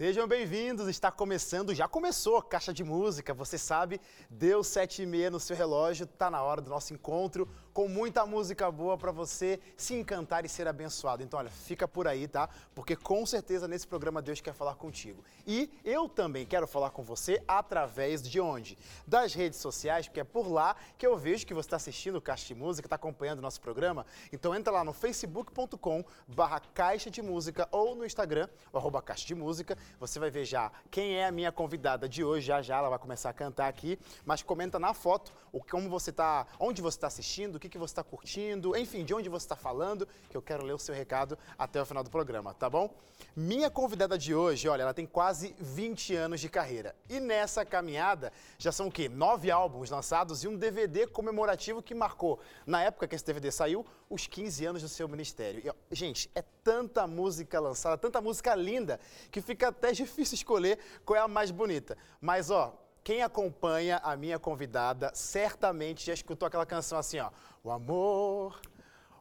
Sejam bem-vindos, está começando, já começou Caixa de Música, você sabe, deu sete e meia no seu relógio, tá na hora do nosso encontro, com muita música boa para você se encantar e ser abençoado. Então, olha, fica por aí, tá? Porque com certeza nesse programa Deus quer falar contigo. E eu também quero falar com você através de onde? Das redes sociais, porque é por lá que eu vejo que você está assistindo o Caixa de Música, está acompanhando o nosso programa. Então entra lá no facebook.com barra Caixa de Música ou no Instagram, arroba Caixa de Música. Você vai ver já quem é a minha convidada de hoje, já já ela vai começar a cantar aqui. Mas comenta na foto o como você tá, onde você está assistindo, o que, que você está curtindo, enfim, de onde você está falando, que eu quero ler o seu recado até o final do programa, tá bom? Minha convidada de hoje, olha, ela tem quase 20 anos de carreira. E nessa caminhada já são o quê? Nove álbuns lançados e um DVD comemorativo que marcou, na época que esse DVD saiu, os 15 anos do seu ministério. E, gente, é tanta música lançada, tanta música linda, que fica até difícil escolher qual é a mais bonita. Mas, ó, quem acompanha a minha convidada certamente já escutou aquela canção assim, ó. O amor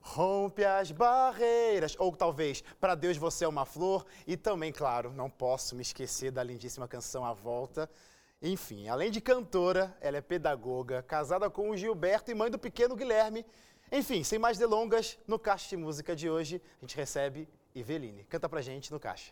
rompe as barreiras. Ou talvez, para Deus você é uma flor. E também, claro, não posso me esquecer da lindíssima canção A Volta. Enfim, além de cantora, ela é pedagoga, casada com o Gilberto e mãe do pequeno Guilherme. Enfim, sem mais delongas, no Caixa de Música de hoje, a gente recebe Iveline. Canta pra gente no Caixa.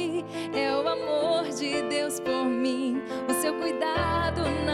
laduna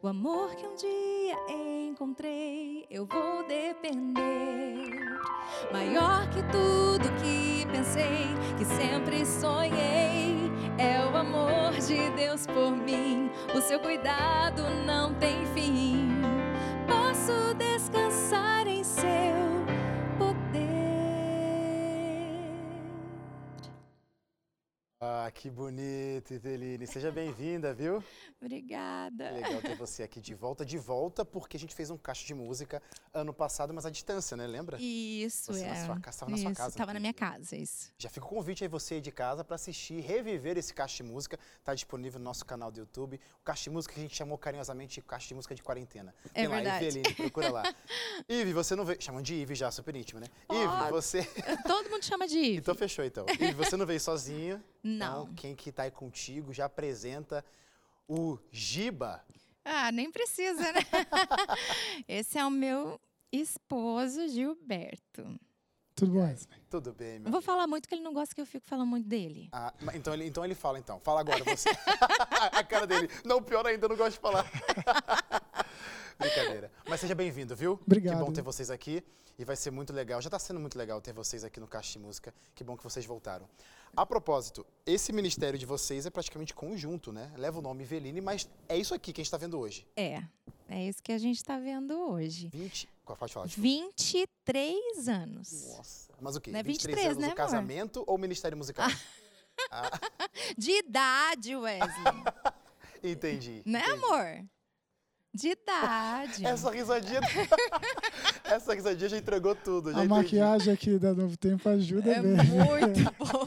O amor que um dia encontrei, eu vou depender. Maior que tudo que pensei, que sempre sonhei, é o amor de Deus por mim. O seu cuidado não tem fim. Que bonito, Iveline. Seja bem-vinda, viu? Obrigada. Legal ter você aqui de volta. De volta, porque a gente fez um caixa de música ano passado, mas à distância, né? Lembra? Isso, Você é. na sua casa, estava na sua casa. Tava na minha casa, isso. Já fica o convite aí você aí de casa para assistir, reviver esse caixa de música. Está disponível no nosso canal do YouTube. O caixa de música que a gente chamou carinhosamente de caixa de música de quarentena. É lá, verdade. Eveline, procura lá. Ive, você não veio. Chamam de Ive já, super íntimo, né? Ive, você. Todo mundo chama de Ive. Então fechou então. Ive, você não veio sozinho. Não. Então, quem que tá aí contigo já apresenta o Giba. Ah, nem precisa, né? Esse é o meu esposo, Gilberto. Tudo bom, Wesley? Tudo bem, meu Não vou falar muito, que ele não gosta que eu fico falando muito dele. Ah, então, ele, então ele fala, então. Fala agora, você. a cara dele. Não, pior ainda, eu não gosto de falar. Brincadeira. Mas seja bem-vindo, viu? Obrigado. Que bom ter vocês aqui. E vai ser muito legal. Já está sendo muito legal ter vocês aqui no Caixa de Música. Que bom que vocês voltaram. A propósito, esse ministério de vocês é praticamente conjunto, né? Leva o nome Veline, mas é isso aqui que a gente está vendo hoje. É, é isso que a gente tá vendo hoje. 20. Qual pode falar? desculpa. 23 anos. Nossa. Mas o quê? Não é 23 23, anos né, o amor? casamento ou ministério musical? De idade, Wesley. Entendi. né, entendi. amor? De idade. Essa risadinha. Essa risadinha já entregou tudo. Já A entendi. maquiagem aqui da Novo Tempo ajuda É bem. muito bom.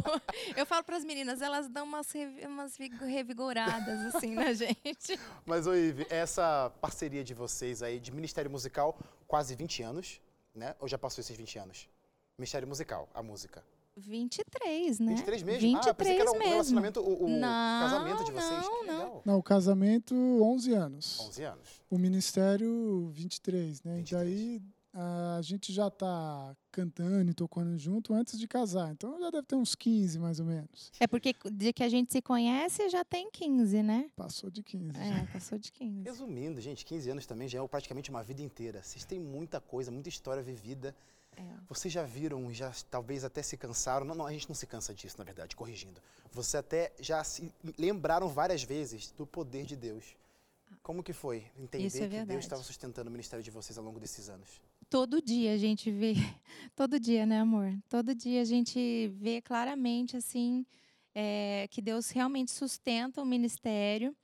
Eu falo para as meninas, elas dão umas, revi- umas vigo- revigoradas assim na gente. Mas, ô Ive, essa parceria de vocês aí, de Ministério Musical, quase 20 anos, né? Ou já passou esses 20 anos? Ministério Musical, a música. 23, né? 23 mesmo? 23 ah, eu pensei que era um mesmo. relacionamento, o, o Não, casamento de vocês. não, que não. legal. Não, o casamento, 11 anos. 11 anos. O ministério, 23, né? 23. E daí a gente já tá cantando e tocando junto antes de casar. Então já deve ter uns 15, mais ou menos. É porque de que a gente se conhece já tem 15, né? Passou de 15. É, passou de 15. Resumindo, gente, 15 anos também já é praticamente uma vida inteira. Vocês têm muita coisa, muita história vivida. É. Vocês já viram, já talvez até se cansaram. Não, não, a gente não se cansa disso, na verdade, corrigindo. Vocês até já se lembraram várias vezes do poder de Deus. Como que foi entender é que Deus estava sustentando o ministério de vocês ao longo desses anos? Todo dia a gente vê, todo dia, né, amor? Todo dia a gente vê claramente, assim, é, que Deus realmente sustenta o ministério.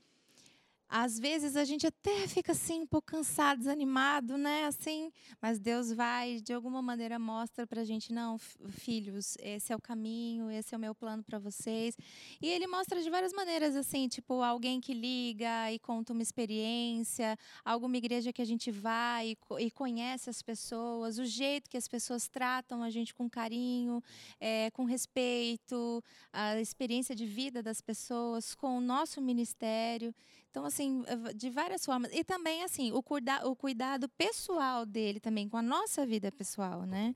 Às vezes a gente até fica assim um pouco cansado, desanimado, né? Assim, mas Deus vai de alguma maneira mostra pra gente, não, filhos, esse é o caminho, esse é o meu plano para vocês. E ele mostra de várias maneiras assim, tipo, alguém que liga e conta uma experiência, alguma igreja que a gente vai e, e conhece as pessoas, o jeito que as pessoas tratam a gente com carinho, eh, com respeito, a experiência de vida das pessoas, com o nosso ministério. Então, assim, eh, de várias formas. E também, assim, o, cuida o cuidado pessoal dele também, com a nossa vida pessoal, né?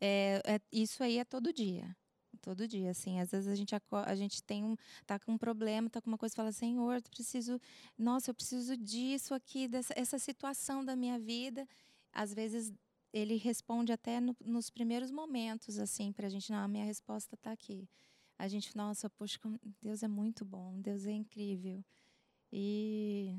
É, é- isso aí é todo dia. Todo dia, assim. Às vezes a gente, a gente tem um, tá com um problema, tá com uma coisa fala, Senhor, eu preciso, nossa, eu preciso disso aqui, dessa essa situação da minha vida. Às vezes ele responde até no- nos primeiros momentos, assim, pra gente, não, a minha resposta tá aqui. A gente, nossa, poxa, Deus é muito bom, Deus é incrível. E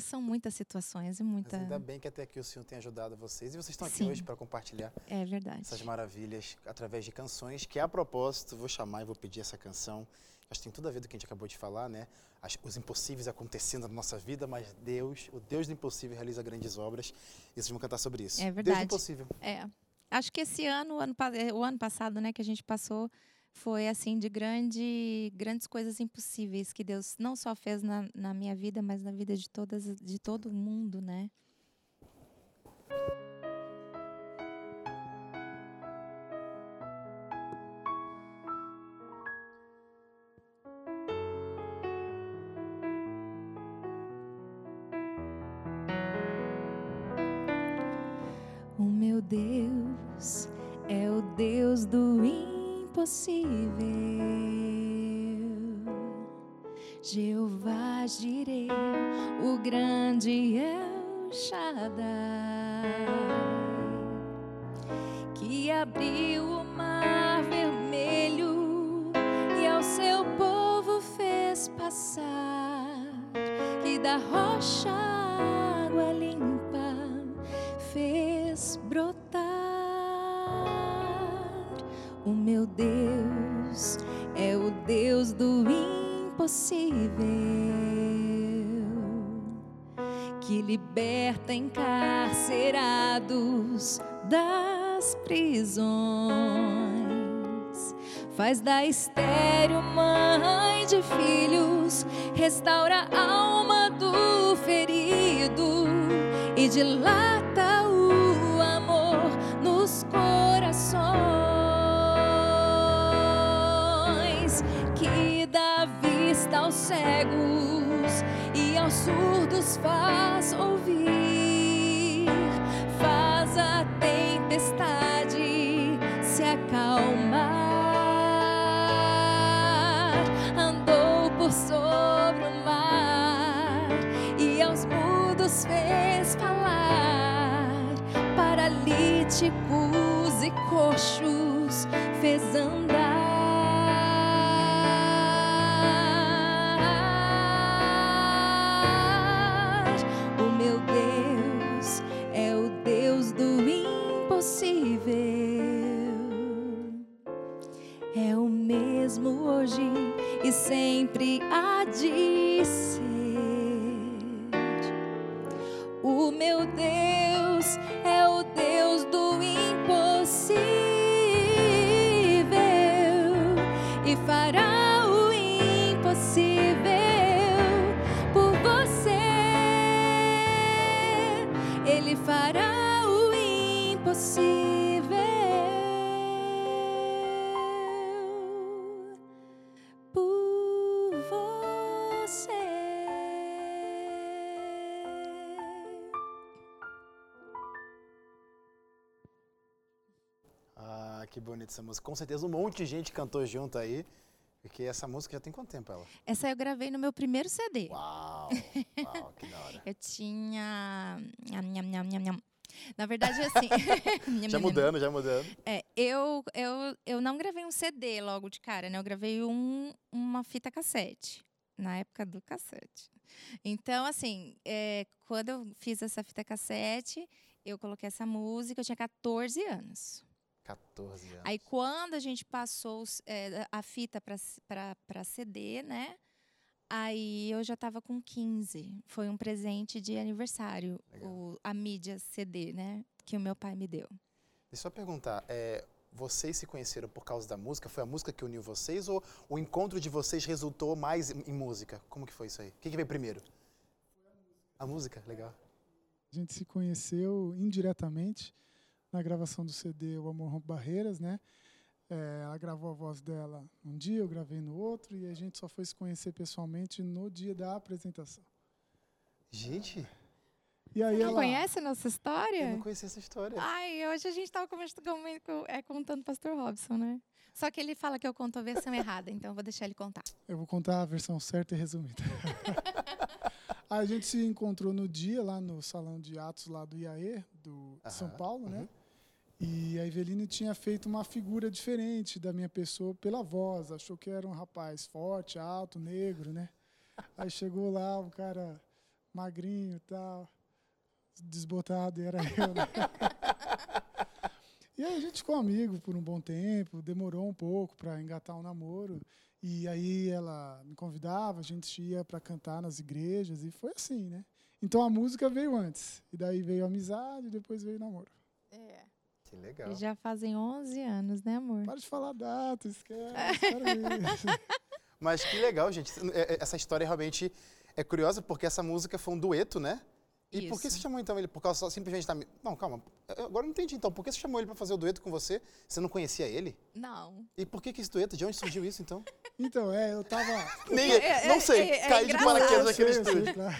são muitas situações e Mas muita. ainda bem que até aqui o Senhor tem ajudado vocês. E vocês estão aqui Sim. hoje para compartilhar É essas maravilhas através de canções, que a propósito, vou chamar e vou pedir essa canção. Acho que tem tudo a ver do que a gente acabou de falar, né? As- os impossíveis acontecendo na nossa vida, mas Deus, o Deus do impossível, realiza grandes obras. E vocês vão cantar sobre isso. É Deus verdade. do impossível. É. Acho que esse ano, o ano, eh, o ano passado, né, que a gente passou, foi assim de grande, grandes coisas impossíveis que Deus não só fez na, na minha vida, mas na vida de todas, de todo mundo, né? Impossível. Jeová Jireh, o grande El Shaddai, que abriu o mar vermelho e ao seu povo fez passar, que da rocha meu Deus é o Deus do impossível, que liberta encarcerados das prisões, faz da estéreo mãe de filhos, restaura a alma do ferido e dilata o aos cegos e aos surdos faz ouvir, faz a tempestade se acalmar, andou por sobre o mar e aos mudos fez falar, paralíticos e coxos fez andar. Mesmo hoje e sempre há de ser. Essa música. Com certeza um monte de gente cantou junto aí. Porque essa música já tem quanto tempo ela? Essa eu gravei no meu primeiro CD. Uau! Uau, que da hora. Eu tinha. Na verdade, assim. Nham, Já mudando, já mudando. É, eu, eu, eu não gravei um CD logo de cara, né? Eu gravei um, uma fita cassete, na época do cassete. Então, assim, é, quando eu fiz essa fita cassete, eu coloquei essa música, eu tinha 14 anos. 14 anos. Aí, quando a gente passou é, a fita para CD, né? Aí eu já estava com 15. Foi um presente de aniversário, o- a mídia CD, né? Que o meu pai me deu. Deixa eu só perguntar, é, vocês se conheceram por causa da música? Foi a música que uniu vocês ou o encontro de vocês resultou mais em, em música? Como que foi isso aí? O que, que veio primeiro? A música, legal. A gente se conheceu indiretamente na gravação do CD O Amor Rompe Barreiras, né? É, ela gravou a voz dela um dia, eu gravei no outro, e a gente só foi se conhecer pessoalmente no dia da apresentação. Gente, E aí Não ela, conhece a nossa eu história? não conhecia essa história. Ai, hoje a gente estava é, contando o Pastor Robson, né? Só que ele fala que eu conto a versão errada, então eu vou deixar ele contar. eu vou contar a versão certa e resumida. a gente se encontrou no dia lá no salão de atos lá do IAE, do de São Aham, Paulo, né? uhum. E a Eveline tinha feito uma figura diferente da minha pessoa pela voz. Achou que era um rapaz forte, alto, negro, né? Aí chegou lá, um cara magrinho e tal, desbotado, e era eu, né? E aí a gente ficou amigo por um bom tempo, demorou um pouco para engatar um namoro. E aí ela me convidava, a gente ia para cantar nas igrejas e foi assim, né? Então a música veio antes. E daí veio a amizade, depois veio o namoro. É. Que legal. E já fazem 11 anos, né, amor? Para de falar data, esquece. para isso. Mas que legal, gente. É, é, Essa história realmente é curiosa porque essa música foi um dueto, né? E por que Isso. você chamou então ele? Por causa só simplesmente da. Não, calma. Eu agora eu não entendi então. Por que você chamou ele pra fazer o dueto com você? Você não conhecia ele? Não. E por que, que esse dueto? De onde surgiu isso então? Então, é, eu tava. Nem, É, é, não sei. é- é Caí de paraquedas naquele estúdio. claro,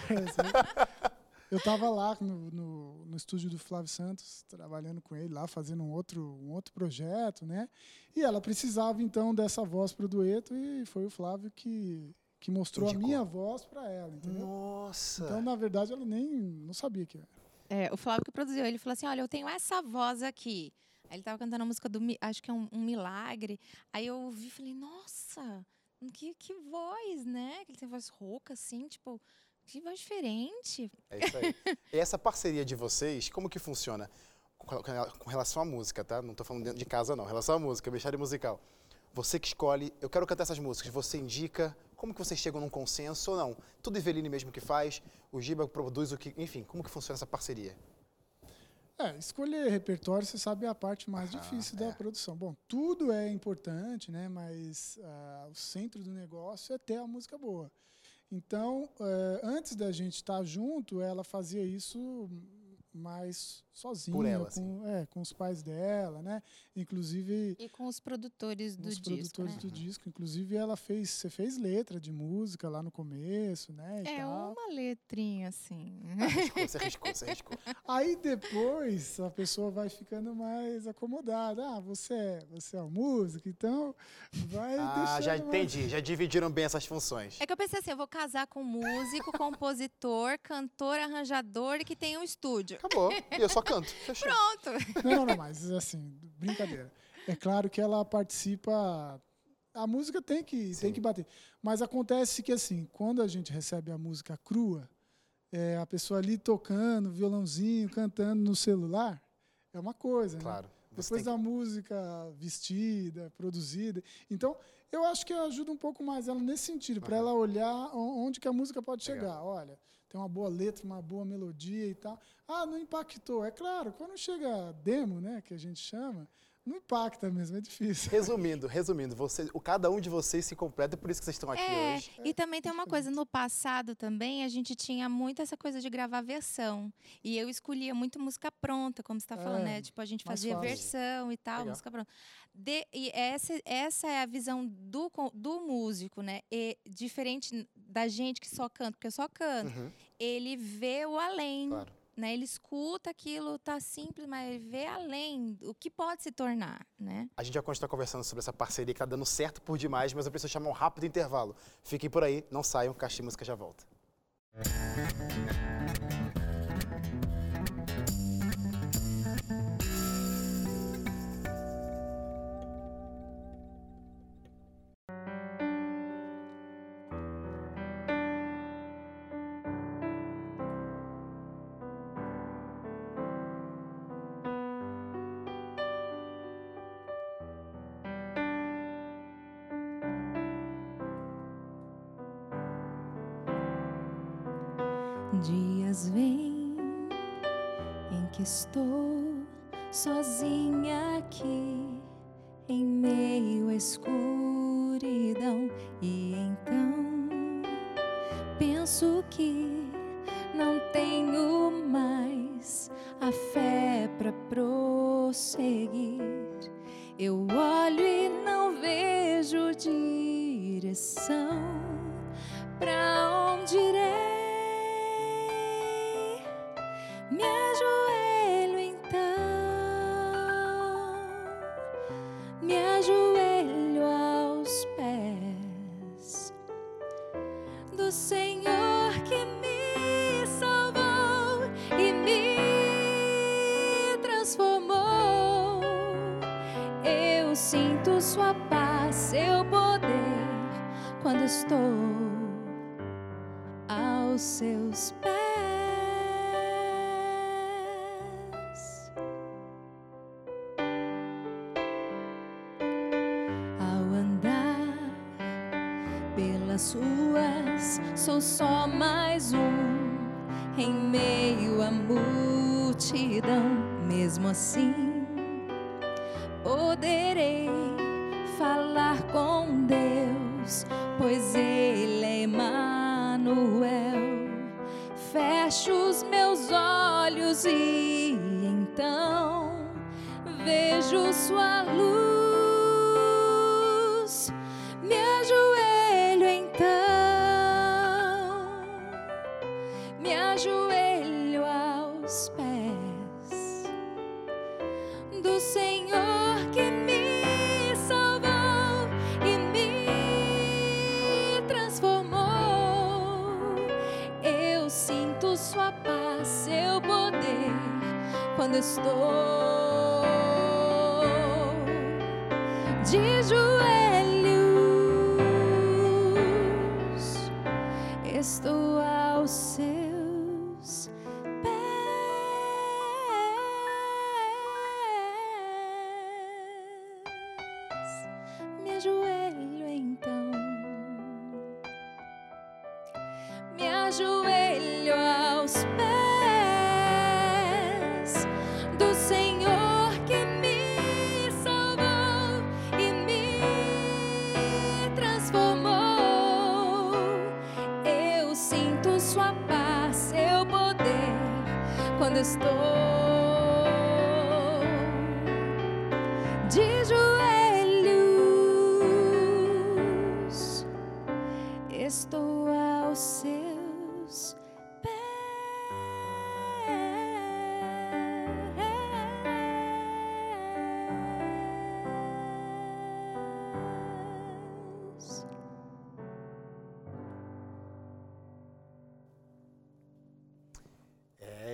eu sei. Eu tava lá no, no, no estúdio do Flávio Santos, trabalhando com ele lá, fazendo um outro, um outro projeto, né? E ela precisava então dessa voz para o dueto e foi o Flávio que, que mostrou Indicou. a minha voz para ela, entendeu? Nossa. Então, na verdade, ela nem não sabia que era. É, o Flávio que produziu, ele falou assim: olha, eu tenho essa voz aqui. Aí ele tava cantando a música do acho que é um, um milagre. Aí eu ouvi e falei, nossa, que, que voz, né? Que ele tem voz rouca, assim, tipo, que voz diferente. É isso aí. E essa parceria de vocês, como que funciona? Com relação à música, tá? Não tô falando dentro de casa, não. Em relação à música, mexer musical. Você que escolhe, eu quero cantar essas músicas, você indica, como que vocês chegam num consenso ou não? Tudo Eveline mesmo que faz, o Giba produz o que, enfim, como que funciona essa parceria? É, escolher repertório, você sabe, é a parte mais difícil é. da produção. Bom, tudo é importante, né? Mas ah, o centro do negócio é ter a música boa. Então, eh, antes da gente estar junto, ela fazia isso mais sozinha, Por ela, com, assim. é, com os pais dela, né? Inclusive E com os produtores do os disco, produtores né? do disco. Inclusive, ela fez, você fez letra de música lá no começo, né? e É tal. uma letrinha assim. Arriscou, você arriscou, você arriscou. Aí depois a pessoa vai ficando mais acomodada. Ah, você é, você é o músico, então vai Ah, já deixando mais- entendi, já dividiram bem essas funções. É que eu pensei assim, eu vou casar com músico, compositor, cantor, arranjador e que tem um estúdio. Acabou, e eu só canto, fechou. Pronto. Não, não, não, mas assim, brincadeira. É claro que ela participa. A música tem que, Sim. tem que bater. Mas acontece que, assim, quando a gente recebe a música crua, é, a pessoa ali tocando, violãozinho, cantando no celular, é uma coisa, né? Claro. Você Depois da música vestida, produzida. Então, eu acho que ajuda um pouco mais ela nesse sentido, para ela olhar onde que a música pode Legal. chegar. Olha, tem uma boa letra, uma boa melodia e tal. Ah, não impactou. É claro, quando chega demo, né, que a gente chama, não impacta mesmo, é difícil. Resumindo, resumindo, você, o, cada um de vocês se completa, por isso que vocês estão aqui É, hoje. e também tem uma coisa, no passado também a gente tinha muito essa coisa de gravar versão. E eu escolhia muito música pronta, como você está falando, É, né? Tipo, a gente fazia fácil. versão e tal, Legal. música pronta. De- e essa, essa é a visão do, do músico, né? E diferente da gente que só canta, porque eu só canto. Uhum, Ele vê o além. claro. Né? Ele escuta aquilo, tá simples, mas vê além, o que pode se tornar, né? A gente vai continuar conversando sobre essa parceria que tá dando certo por demais, mas eu preciso chamar um rápido intervalo. Fiquem por aí, não saiam, Caixa Música já volta. Dias vêm em que estou sozinha aqui, em meio à escuridão, e então penso que não tenho mais a fé olhos e então vejo Sua luz. Quando estou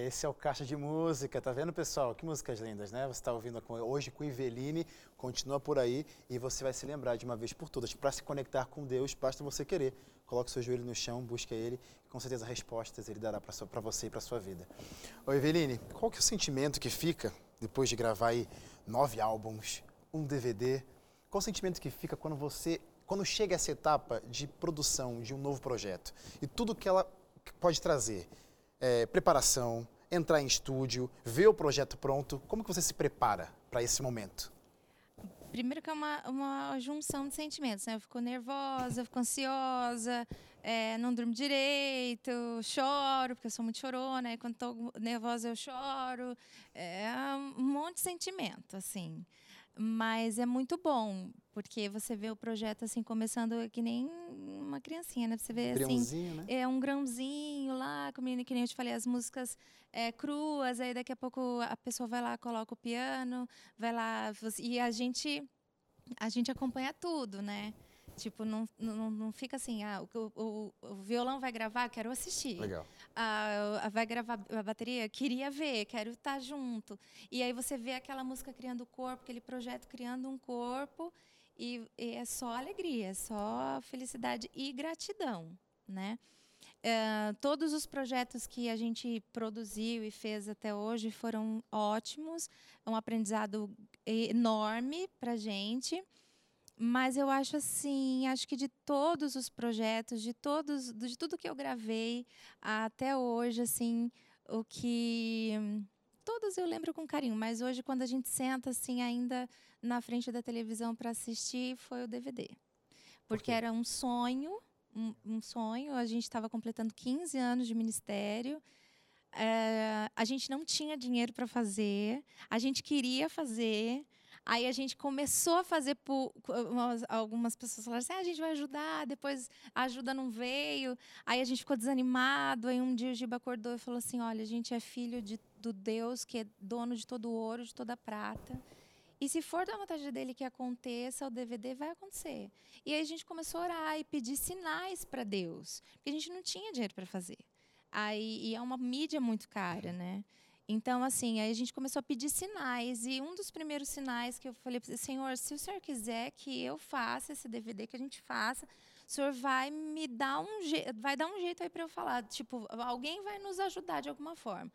esse é o Caixa de Música, tá vendo, pessoal? Que músicas lindas, né? Você está ouvindo hoje com Iveline, continua por aí e você vai se lembrar de uma vez por todas. Para se conectar com Deus, basta você querer. Coloque seu joelho no chão, busque Ele, com certeza respostas Ele dará para você e para sua vida. Ô, Iveline, qual que é o sentimento que fica depois de gravar aí nove álbuns, um DVD? Qual o sentimento que fica quando você, quando chega essa etapa de produção de um novo projeto e tudo que ela pode trazer? é, preparação, entrar em estúdio, ver o projeto pronto. Como que você se prepara para esse momento? Primeiro que é uma, uma junção de sentimentos, né? Eu fico nervosa, eu fico ansiosa, é, não durmo direito, choro, porque eu sou muito chorona, e quando estou nervosa eu choro. É um monte de sentimento, assim. Mas é muito bom, porque você vê o projeto assim começando que nem uma criancinha, né? Você vê assim, Grãozinho, né? é um grãozinho lá, como que nem eu te falei, as músicas é, cruas, aí daqui a pouco a pessoa vai lá, coloca o piano, vai lá, e a gente a gente acompanha tudo, né? Tipo, não, não, não fica assim, ah, o, o, o violão vai gravar, quero assistir. Legal. Ah, vai gravar a bateria, queria ver, quero estar junto. E aí você vê aquela música criando corpo, aquele projeto criando um corpo, e, e é só alegria, é só felicidade e gratidão, né? Eh, todos os projetos que a gente produziu e fez até hoje foram ótimos, é um aprendizado enorme para gente. Mas eu acho assim, acho que de todos os projetos, de todos, de tudo que eu gravei até hoje, assim, o que todos eu lembro com carinho, mas hoje quando a gente senta assim ainda na frente da televisão para assistir, foi o DVD. Porque quê? era um sonho, um, um sonho, a gente estava completando 15 anos de ministério. eh, a gente não tinha dinheiro para fazer, a gente queria fazer, Aí a gente começou a fazer por algumas pessoas falaram assim: ah, a gente vai ajudar, depois a ajuda não veio. Aí a gente ficou desanimado. Aí um dia o Giba acordou e falou assim: olha, a gente é filho de, do Deus que é dono de todo o ouro, de toda prata. E se for da vontade dele que aconteça, o DVD vai acontecer. E aí a gente começou a orar e pedir sinais para Deus, porque a gente não tinha dinheiro para fazer. Aí, e é uma mídia muito cara, né? Então, assim, aí a gente começou a pedir sinais. E um dos primeiros sinais que eu falei para Senhor, se o Senhor quiser que eu faça esse DVD, que a gente faça, o Senhor vai me dar um jeito, vai dar um jeito aí para eu falar. Tipo, alguém vai nos ajudar de alguma forma.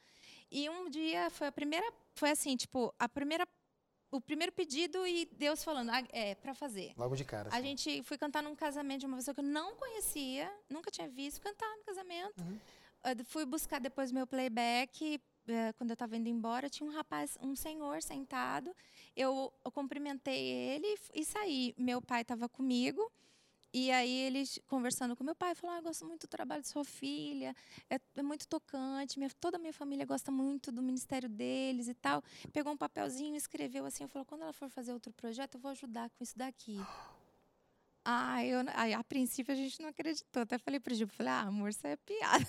E um dia foi a primeira, foi assim, tipo, a primeira, o primeiro pedido e Deus falando, ah, é, para fazer. Logo de cara. A assim. gente foi cantar num casamento de uma pessoa que eu não conhecia, nunca tinha visto cantar no casamento. Uhum. Fui buscar depois meu playback. Eh, Quando eu estava indo embora, tinha um rapaz, um senhor sentado. Eu, eu cumprimentei ele e saí. Meu pai estava comigo. E aí eles conversando com meu pai, falou: ah, eu gosto muito do trabalho de sua filha, é, é muito tocante, minha- toda a minha família gosta muito do ministério deles e tal. Pegou um papelzinho, escreveu assim, falou: quando ela for fazer outro projeto, eu vou ajudar com isso daqui. Ah, eu, aí, a princípio a gente não acreditou. Até falei pro Gil, falei, ah, amor, isso é piada.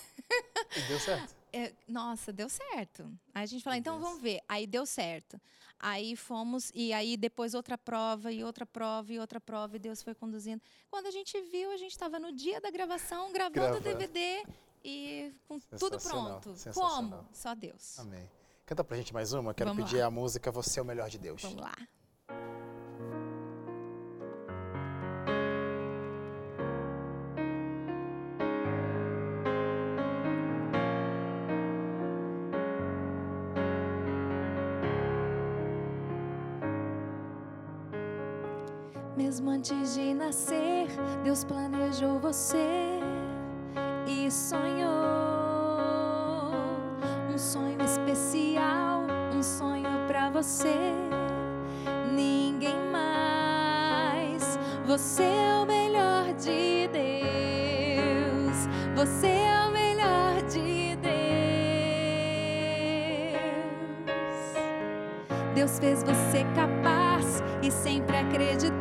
E deu certo. É, nossa, deu certo. Aí a gente falou, então vamos ver. Aí deu certo. Aí fomos, e aí depois outra prova, e outra prova, e outra prova, e Deus foi conduzindo. Quando a gente viu, a gente estava no dia da gravação, gravando o. DVD e com tudo pronto. Como? Só Deus. Amém. Canta pra gente mais uma. Quero Vamos pedir lá. a música Você é o Melhor de Deus. Vamos lá. Mesmo antes de nascer, Deus planejou você e sonhou um sonho especial, um sonho pra você. Ninguém mais. Você é o melhor de Deus. Você é o melhor de Deus. Deus fez você capaz e sempre acreditou.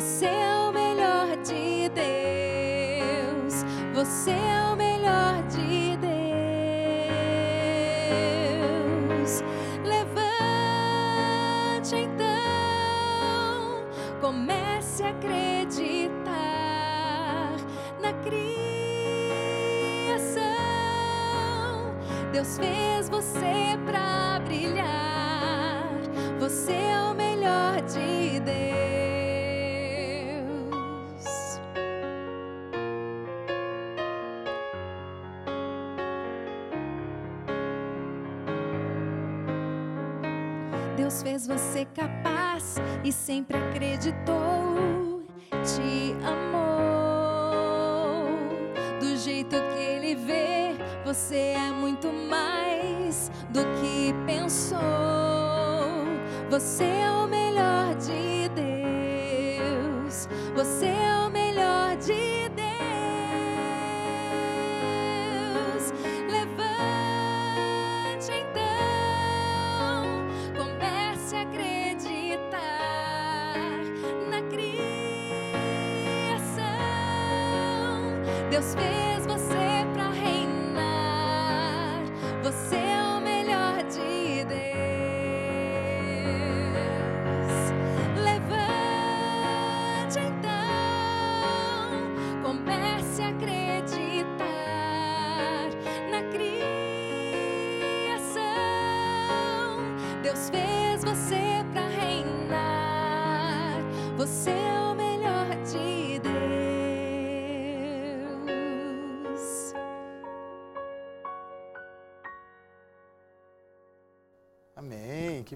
Você é o melhor de Deus. Você é o melhor de Deus. Levante então, comece a acreditar na criação. Deus fez você pra fez você capaz e sempre acreditou. Te amou do jeito que Ele vê. Você é muito mais do que pensou. Você é o melhor Deus fez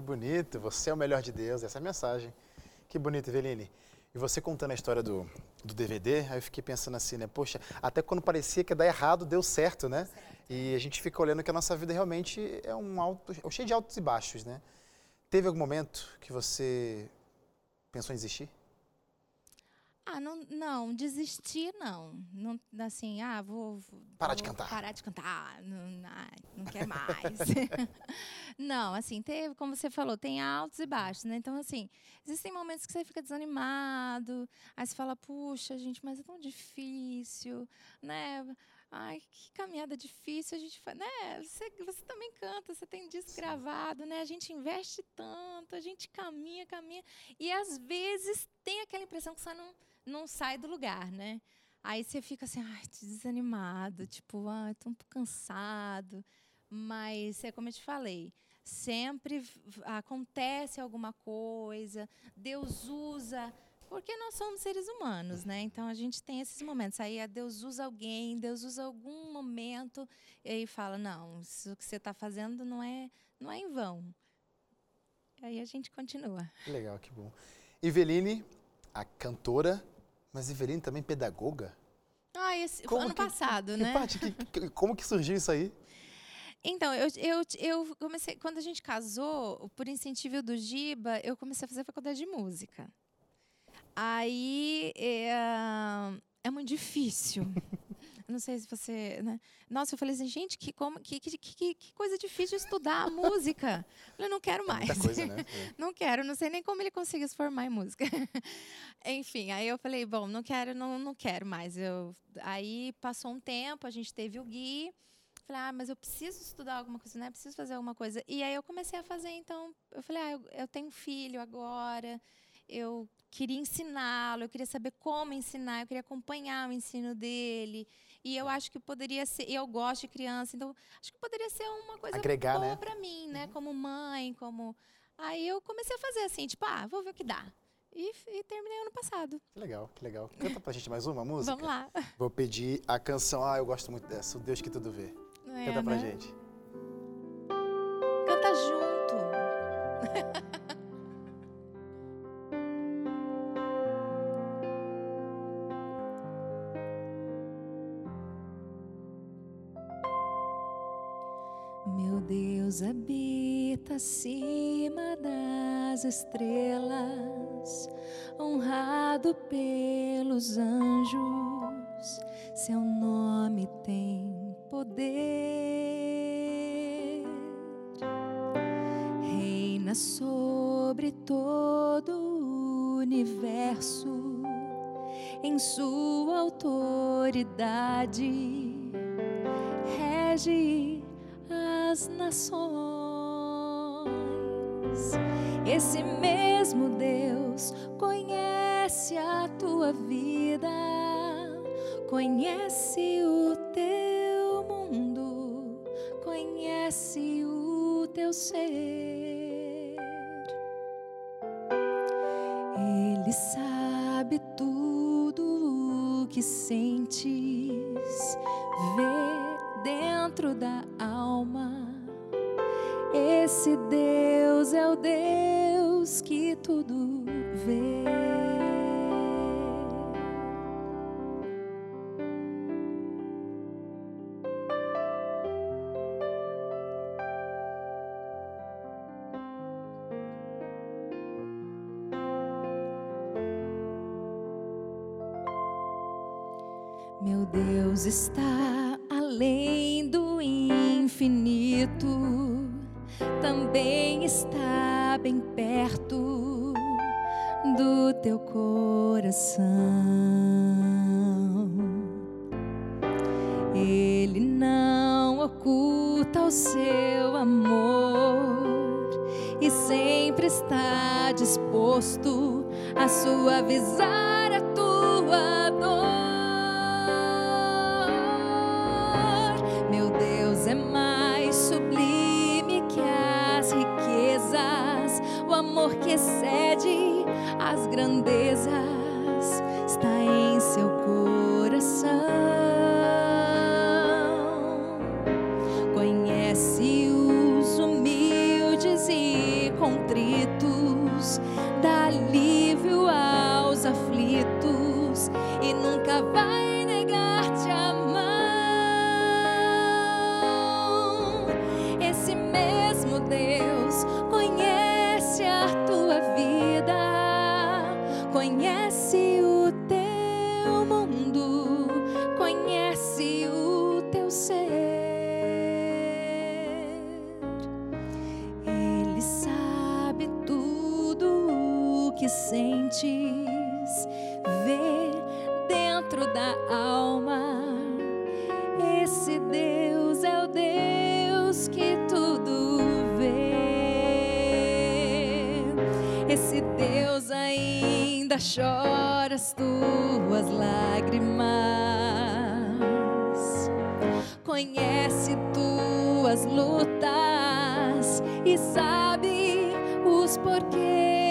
bonito. Você é o melhor de Deus, essa é a mensagem. Que bonito, Eveline. E você contando a história do, do DVD, aí eu fiquei pensando assim, né? Poxa, até quando parecia que ia dar errado, deu certo, né? E a gente fica olhando que a nossa vida realmente é um alto, é cheio de altos e baixos, né? Teve algum momento que você pensou em desistir? Ah, não, não, desistir não. não. Assim, ah, vou. vou- Parar de cantar. Parar de cantar. Não, ai, não quero mais. não, assim, teve, como você falou, tem altos e baixos, né? Então, assim, existem momentos que você fica desanimado, aí você fala, puxa, gente, mas é tão difícil, né? Ai, que caminhada difícil a gente faz, né? Você, você também canta, você tem disco Sim. gravado, né? A gente investe tanto, a gente caminha, caminha. E às vezes tem aquela impressão que você não, não sai do lugar, né? Aí você fica assim, ai, desanimado, tipo, ai, tô um pouco cansado. Mas é como eu te falei, sempre acontece alguma coisa, Deus usa, porque nós somos seres humanos, né? Então a gente tem esses momentos. Aí a Deus usa alguém, Deus usa algum momento e aí fala, não, isso que você está fazendo não é, não é em vão. Aí a gente continua. Legal, que bom. Eveline, a cantora, mas Eveline também pedagoga? Ah, esse, Como ano que- passado, Que né? parte, que- como que surgiu isso aí? Então, eu, eu, eu comecei, quando a gente casou, por incentivo do Giba, eu comecei a fazer faculdade de música. Aí é, é muito difícil. Não sei se você. Né? Nossa, eu falei assim, gente, que, como, que, que, que, que coisa difícil estudar a música. Eu falei, não quero É mais. muita coisa, né? É. Não quero, não sei nem como ele conseguiu se formar em música. Enfim, aí eu falei, bom, não quero, não, não quero mais. Eu, aí passou um tempo, a gente teve o Gui. Falei, ah, mas eu preciso estudar alguma coisa, né? Preciso fazer alguma coisa. E aí eu comecei a fazer, então, eu falei, ah, eu, eu tenho filho agora, eu queria ensiná-lo, eu queria saber como ensinar, eu queria acompanhar o ensino dele. E eu acho que poderia ser, eu gosto de criança, então acho que poderia ser uma coisa Agregar, boa né? pra mim, né? Como mãe, como. Aí eu comecei a fazer assim, tipo, ah, vou ver o que dá. E, e terminei ano passado. Que legal, que legal. Canta pra gente mais uma música? Vamos lá. Vou pedir a canção, ah, eu gosto muito dessa, o Deus que tudo vê. É, Canta pra né? gente. Acima das estrelas, honrado pelos anjos, seu nome tem poder. Reina sobre todo o universo, em sua autoridade, rege as nações. Esse mesmo Deus conhece a tua vida, conhece o teu mundo, conhece o teu ser. Ele sabe tudo o que sentes, vê dentro da alma. Está além do infinito, também está bem perto do teu coração. Ele não oculta o seu amor e sempre está disposto a suavizar a tua dor. Excede as grandezas conhece tuas lutas e sabe os porquês.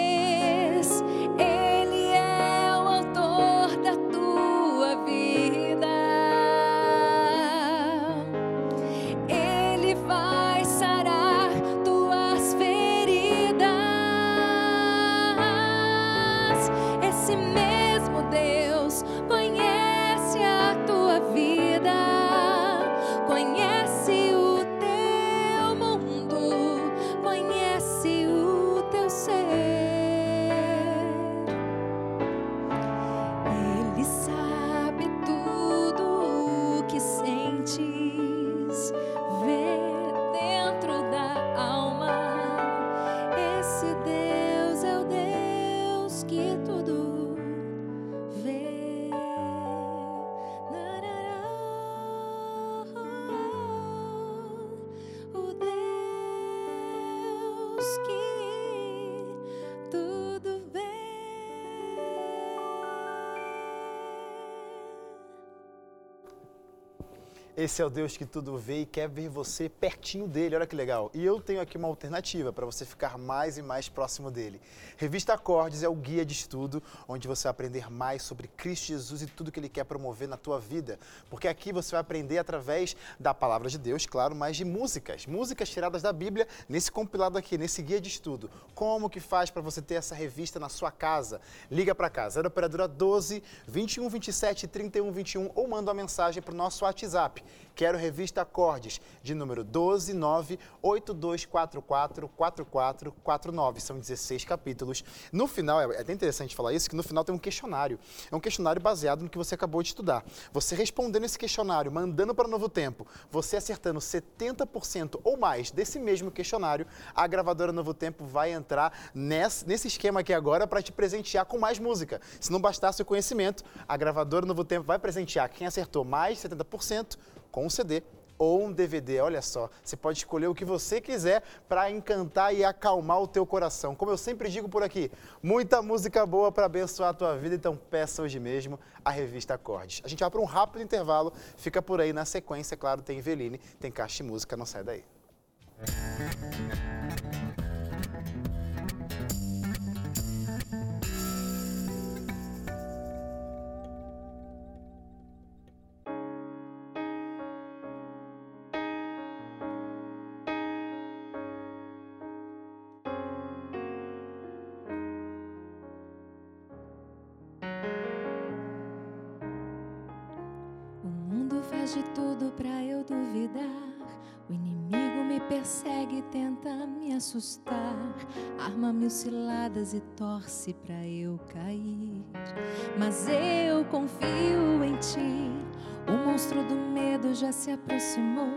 Esse é o Deus que tudo vê e quer ver você pertinho dele. Olha que legal. E eu tenho aqui uma alternativa para você ficar mais e mais próximo dele. Revista Acordes é o guia de estudo onde você vai aprender mais sobre Cristo Jesus e tudo que ele quer promover na tua vida. Porque aqui você vai aprender através da palavra de Deus, claro, mas de músicas, músicas tiradas da Bíblia nesse compilado aqui, nesse guia de estudo. Como que faz para você ter essa revista na sua casa? Liga para cá, 0 operadora 12 21 27 31 21 ou manda uma mensagem para o nosso WhatsApp Quero Revista Acordes, de número 12982444449. São 16 capítulos. No final, é até interessante falar isso, que no final tem um questionário. É um questionário baseado no que você acabou de estudar. Você respondendo esse questionário, mandando para Novo Tempo, você acertando 70% ou mais desse mesmo questionário, a gravadora Novo Tempo vai entrar nesse, nesse esquema aqui agora para te presentear com mais música. Se não bastasse o conhecimento, a gravadora Novo Tempo vai presentear quem acertou mais 70% com um CD ou um DVD. Olha só, você pode escolher o que você quiser para encantar e acalmar o teu coração. Como eu sempre digo por aqui, muita música boa para abençoar a tua vida, então peça hoje mesmo a revista Acordes. A gente vai para um rápido intervalo, fica por aí na sequência, claro, tem Veline, tem Caixa de Música, não sai daí. de mil ciladas e torce pra eu cair. Mas eu confio em ti. O monstro do medo já se aproximou.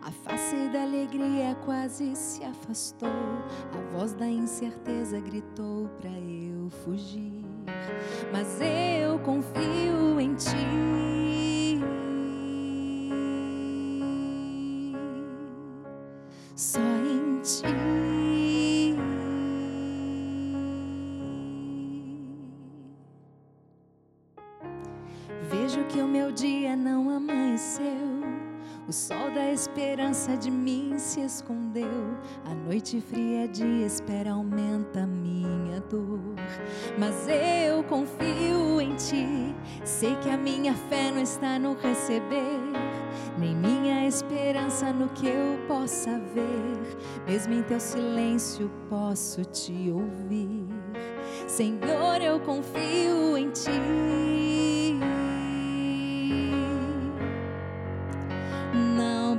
A face da alegria quase se afastou. A voz da incerteza gritou pra eu fugir. Mas eu confio em ti. só que o meu dia não amanheceu. O sol da esperança de mim se escondeu. A noite fria de espera aumenta minha dor. Mas eu confio em ti. Sei que a minha fé não está no receber nem minha esperança no que eu possa ver. Mesmo em teu silêncio posso te ouvir. Senhor, eu confio em ti.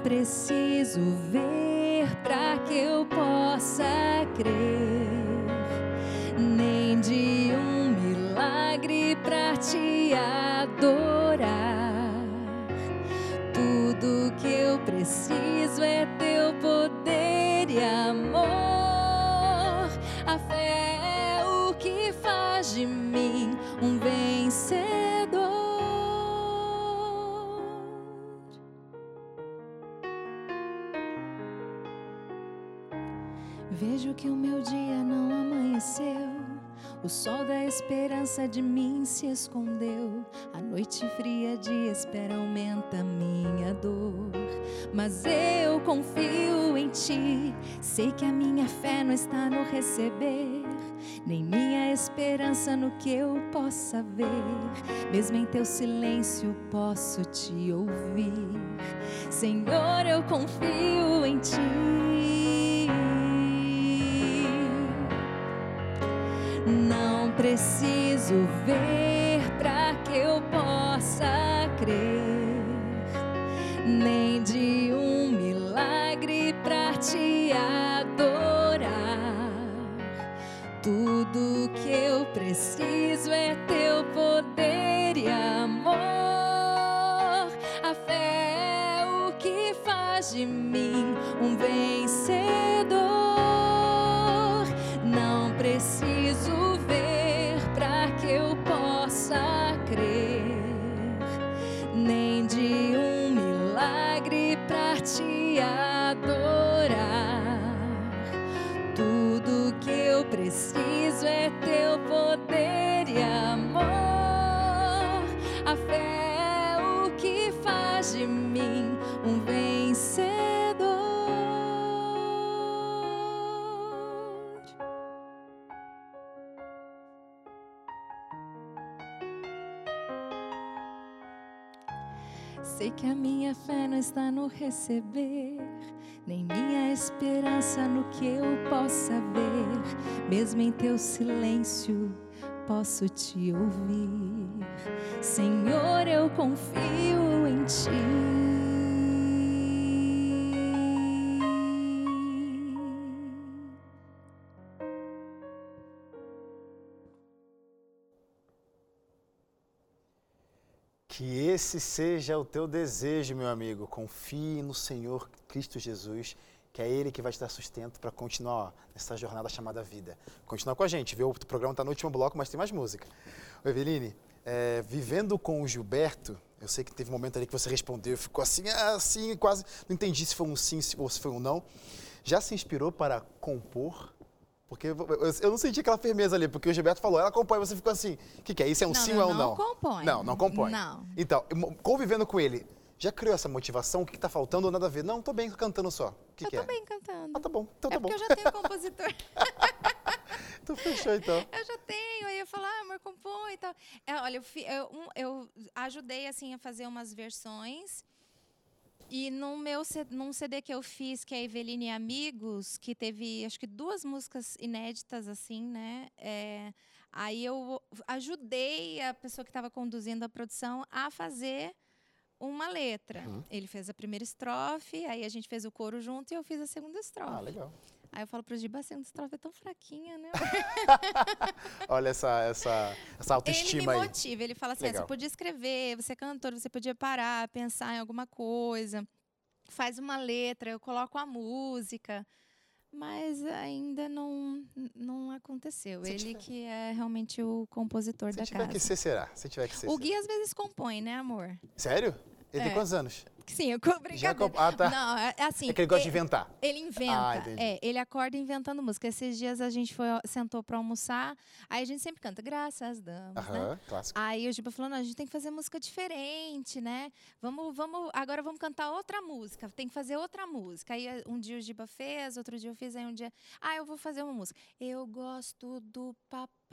Preciso ver para que eu possa crer, nem de um milagre para te adorar que o meu dia não amanheceu o sol da esperança de mim se escondeu. A noite fria de espera aumenta minha dor. Mas eu confio em ti. Sei que a minha fé não está no receber, nem minha esperança no que eu possa ver. Mesmo em teu silêncio posso te ouvir. Senhor, eu confio em ti. Preciso ver para que eu possa crer, nem de um milagre para te adorar. Tudo que eu preciso é teu poder e amor. A fé é o que faz de mim um vencedor. Sei que a minha fé não está no receber, nem minha esperança no que eu possa ver. Mesmo em teu silêncio, posso te ouvir. Senhor, eu confio em ti. Esse seja o teu desejo, meu amigo. Confie no Senhor Cristo Jesus, que é Ele que vai te dar sustento para continuar nessa jornada chamada vida. Continua com a gente, viu? O programa está no último bloco, mas tem mais música. Ô, Eveline, é, vivendo com o Gilberto, eu sei que teve um momento ali que você respondeu, ficou assim, assim, quase. Não entendi se foi um sim ou se foi um não. Já se inspirou para compor? Porque eu, não senti aquela firmeza ali, porque o Gilberto falou, ela compõe, você ficou assim, o que, que, é? Isso é um não, sim não, ou um não? Não compõe. Não, não compõe. Não. Então, convivendo com ele, já criou essa motivação? O que está faltando ou nada a ver? Não, tô bem cantando só. O que, eu que tô é? bem cantando. Ah, tá bom. Então é tá bom. porque eu já tenho compositor. então fechou, então. Eu já tenho, aí eu falo, ah, amor, compõe e tal. É, olha, eu, eu, eu ajudei, assim, a fazer umas versões e no meu num CD que eu fiz, que é Eveline e Amigos, que teve acho que duas músicas inéditas assim, né? É, aí eu ajudei a pessoa que estava conduzindo a produção a fazer uma letra. Uhum. Ele fez a primeira estrofe, aí a gente fez o coro junto e eu fiz a segunda estrofe. Ah, legal. Aí eu falo para o Giba, a segunda estrofe é tão fraquinha, né? Olha essa, essa, essa autoestima aí. Ele me motiva, aí. ele fala assim, ah, você podia escrever, você é cantor, você podia parar, pensar em alguma coisa, faz uma letra, eu coloco a música. Mas ainda não, não aconteceu. Se ele tiver... que é realmente o compositor Se da casa. Se tiver que ser, será. Se tiver que ser, o Gui às vezes compõe, né, amor? Sério? Ele é. tem quantos anos? Sim, eu brincadeira. Ah, tá. Não, é, é assim. É que ele gosta ele, de inventar. Ele inventa. Ah, é, ele acorda inventando música. Esses dias a gente foi, sentou para almoçar, aí a gente sempre canta Graças Damas, Aham, né? clássico. Aí o Giba falou, não, a gente tem que fazer música diferente, né? Vamos, vamos, agora vamos cantar outra música, tem que fazer outra música. Aí um dia o Giba fez, outro dia eu fiz, aí um dia, ah, eu vou fazer uma música. Eu gosto do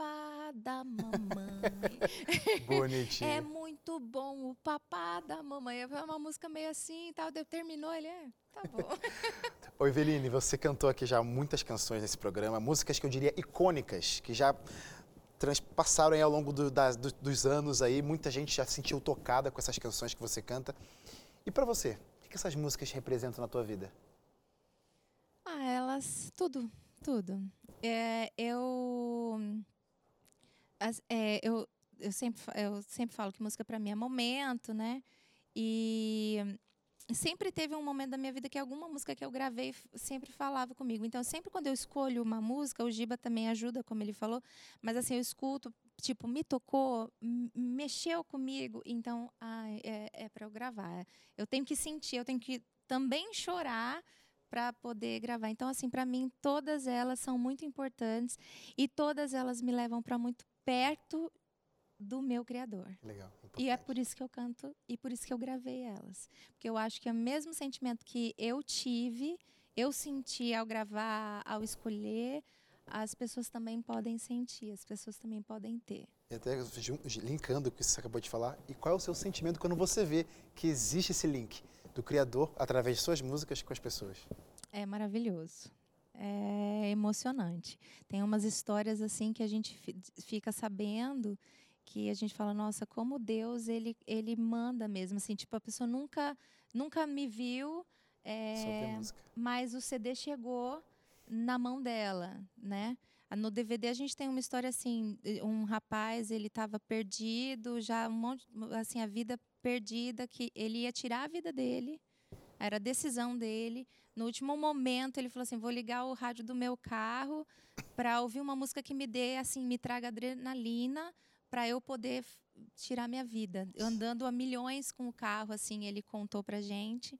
papá da mamãe. Bonitinho. é muito bom o papá da mamãe. É uma música meio assim e tal, terminou, ele é, tá bom. Oi, Eveline, você cantou aqui já muitas canções nesse programa, músicas que eu diria icônicas, que já transpassaram aí ao longo do, das, do, dos anos aí, muita gente já se sentiu tocada com essas canções que você canta. E para você, o que essas músicas representam na tua vida? Ah, elas, tudo, tudo. É, eu, é, eu, eu, sempre, eu sempre falo que música para mim é momento, né? E sempre teve um momento da minha vida que alguma música que eu gravei sempre falava comigo. Então, sempre quando eu escolho uma música, o Giba também ajuda, como ele falou, mas assim, eu escuto, tipo, me tocou, mexeu comigo, então, ah, é, é para eu gravar. Eu tenho que sentir, eu tenho que também chorar para poder gravar. Então, assim, para mim, todas elas são muito importantes e todas elas me levam para muito perto do meu criador. Legal. E é por isso que eu canto e por isso que eu gravei elas. Porque eu acho que é o mesmo sentimento que eu tive, eu senti ao gravar, ao escolher, as pessoas também podem sentir, as pessoas também podem ter. E até linkando o que você acabou de falar, e qual é o seu sentimento quando você vê que existe esse link do criador através de suas músicas com as pessoas? É maravilhoso. É emocionante. Tem umas histórias assim que a gente fica sabendo que a gente fala, nossa, como Deus ele ele manda mesmo, assim, tipo a pessoa nunca nunca me viu, é, mas o CD chegou na mão dela, né? No DVD a gente tem uma história assim, um rapaz ele estava perdido, já um monte, assim a vida perdida, que ele ia tirar a vida dele, era a decisão dele. No último momento ele falou assim, vou ligar o rádio do meu carro para ouvir uma música que me dê assim, me traga adrenalina para eu poder tirar minha vida. Andando a milhões com o carro, assim, ele contou pra gente.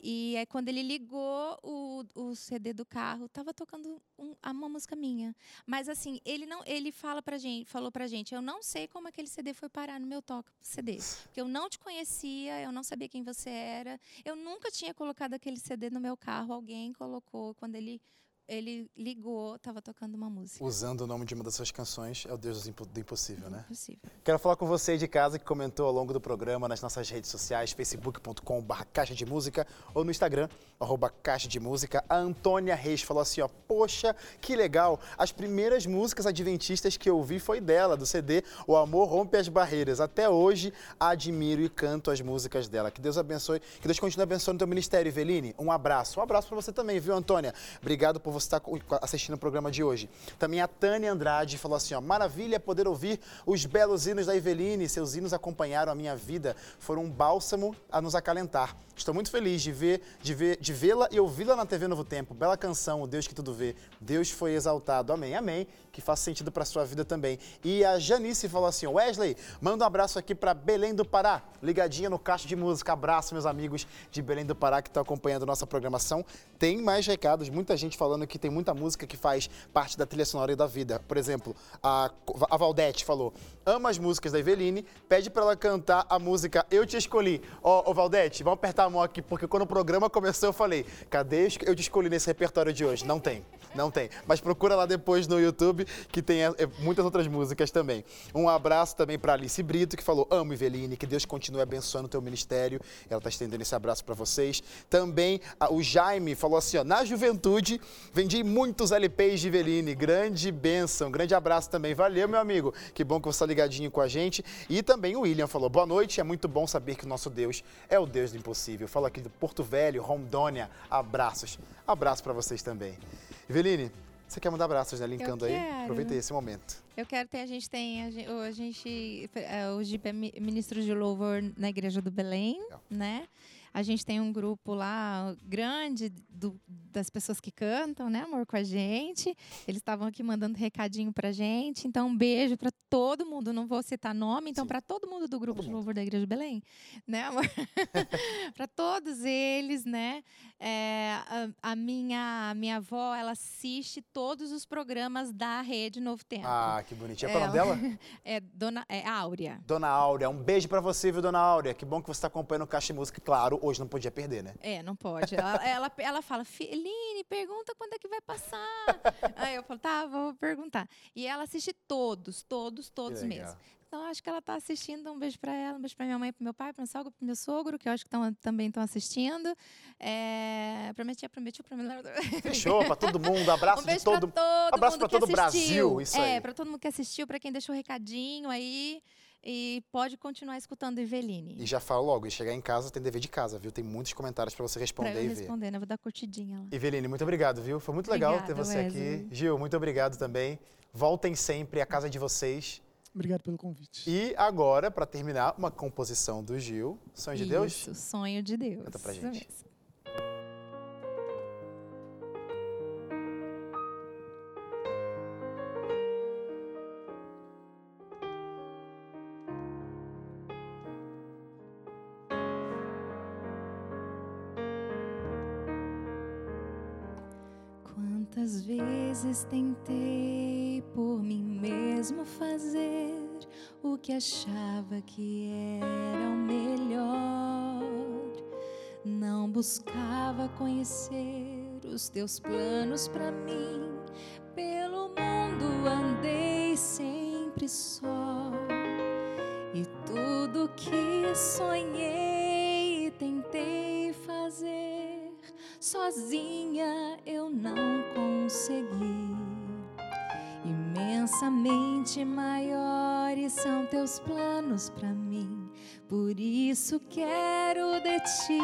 E é quando ele ligou o, o CD do carro, tava tocando um, uma música minha. Mas assim, ele não, ele fala pra gente, falou pra gente, eu não sei como aquele CD foi parar no meu toque CD, porque eu não te conhecia, eu não sabia quem você era, eu nunca tinha colocado aquele CD no meu carro, alguém colocou quando ele ele ligou, estava tocando uma música. Usando o nome de uma das suas canções, é o Deus do Impossível, né? Impossível. Quero falar com você de casa que comentou ao longo do programa nas nossas redes sociais, facebook.com.br caixa de música ou no Instagram, arroba Caixa de Música. A Antônia Reis falou assim, ó, poxa, que legal. As primeiras músicas adventistas que eu ouvi foi dela, do CD O Amor Rompe as Barreiras. Até hoje, admiro e canto as músicas dela. Que Deus abençoe, que Deus continue abençoando o teu ministério, Eveline. Um abraço. Um abraço para você também, viu, Antônia? Obrigado por você estar assistindo o programa de hoje. Também a Tânia Andrade falou assim, ó, maravilha poder ouvir os belos hinos da Eveline. Seus hinos acompanharam a minha vida, foram um bálsamo a nos acalentar. Estou muito feliz de ver, de ver, de vê-la e ouvi-la na TV Novo Tempo. Bela canção, o Deus que tudo vê. Deus foi exaltado. Amém, amém. Que faça sentido para sua vida também. E a Janice falou assim: Wesley, manda um abraço aqui para Belém do Pará. Ligadinha no Caixa de Música. Abraço, meus amigos de Belém do Pará que estão acompanhando nossa programação. Tem mais recados, muita gente falando que tem muita música que faz parte da trilha sonora e da vida. Por exemplo, a, a Valdete falou: ama as músicas da Eveline, pede para ela cantar a música Eu Te Escolhi. Ó, oh, oh, Valdete, vamos apertar a mão aqui, porque quando o programa começou eu falei: cadê Eu Te Escolhi nesse repertório de hoje? Não tem, não tem. Mas procura lá depois no YouTube que tem é, muitas outras músicas também. Um abraço também para Alice Brito, que falou: amo Eveline, que Deus continue abençoando o teu ministério. Ela está estendendo esse abraço para vocês. Também a, o Jaime falou assim: ó, na juventude vendi muitos LPs de Eveline. Grande bênção, grande abraço também. Valeu, meu amigo. Que bom que você está ligadinho com a gente. E também o William falou: boa noite, é muito bom saber que o nosso Deus é o Deus do impossível. Fala aqui do Porto Velho, Rondônia. Abraços. Abraço para vocês também. Eveline, você quer mandar abraços, né? Linkando aí? Aproveita esse momento. Eu quero ter, a gente tem, a gente, a gente o Jeep é ministro de louvor na Igreja do Belém, Legal. né? A gente tem um grupo lá grande do, das pessoas que cantam, né, amor, com a gente. Eles estavam aqui mandando recadinho pra gente. Então, um beijo para todo mundo. Não vou citar nome, então, para todo mundo do grupo todo de louvor da Igreja de Belém, né, amor? para todos eles, né? É, a, a, minha, a minha avó, ela assiste todos os programas da Rede Novo Tempo. Ah, que bonitinha. Qual é o nome dela? É Dona é Áurea. Dona Áurea. Um beijo para você, viu, Dona Áurea? Que bom que você está acompanhando o Caixa de Música. Claro, hoje não podia perder, né? É, não pode. Ela, ela, ela fala, Feline, pergunta quando é que vai passar. Aí eu falo, tá, vou perguntar. E ela assiste todos, todos, todos mesmo. Então, acho que ela está assistindo. Um beijo para ela, um beijo para minha mãe, para meu pai, para meu sogro, para meu sogro, que eu acho que tão, também estão assistindo. É, prometi, prometi, prometi. Fechou, para todo mundo. Abraço um de todo, todo abraço para todo o Brasil. Isso é, para todo mundo que assistiu, para quem deixou o recadinho aí. E pode continuar escutando Eveline. E já falo logo, e chegar em casa tem dever de casa, viu? Tem muitos comentários para você responder pra eu e ver. responder, né? Vou dar curtidinha lá. Eveline, muito obrigado, viu? Foi muito legal Obrigada, ter você Wesley. aqui. Gil, muito obrigado também. Voltem sempre, a casa de vocês. Obrigado pelo convite. E agora, para terminar, uma composição do Gil. Sonho de Isso, Deus? Isso, Sonho de Deus. Canta pra gente. Isso Quantas vezes tentei por mim mesmo fazer o que achava que era o melhor. Não buscava conhecer os teus planos para mim. Pelo mundo andei sempre só. E tudo que sonhei e tentei fazer sozinha eu não consegui. Imensamente maiores são teus planos para mim, por isso quero de ti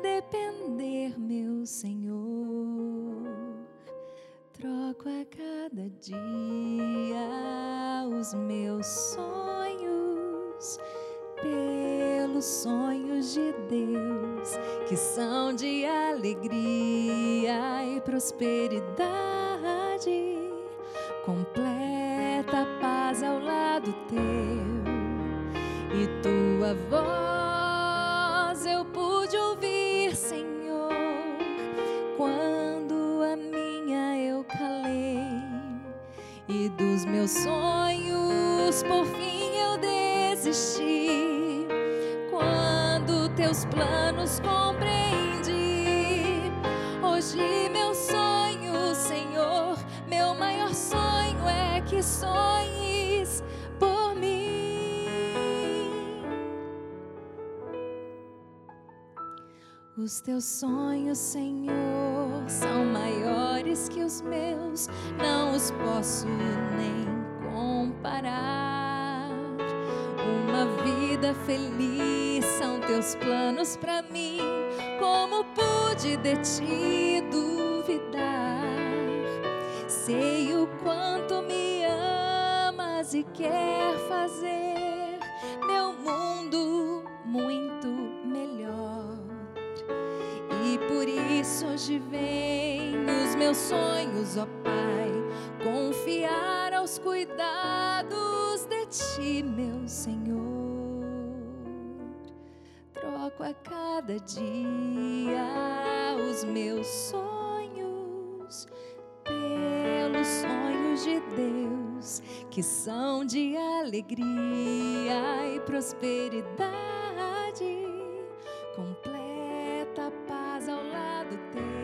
depender, meu Senhor. Troco a cada dia os meus sonhos pelos sonhos de Deus, que são de alegria e prosperidade, completa paz ao lado teu, e tua voz eu pude ouvir, Senhor, quando a minha eu calei, e dos meus sonhos por fim eu desisti teus planos compreendi. Hoje que sonhes por mim. Os teus sonhos, Senhor, são maiores que os meus, não os posso nem comparar. Uma vida feliz são teus planos para mim, como pude de ti quer fazer meu mundo muito melhor. E por isso hoje vem os meus sonhos, ó Pai, confiar aos cuidados de Ti, meu Senhor. Troco a cada dia os meus sonhos de Deus, que são de alegria e prosperidade, completa paz ao lado teu.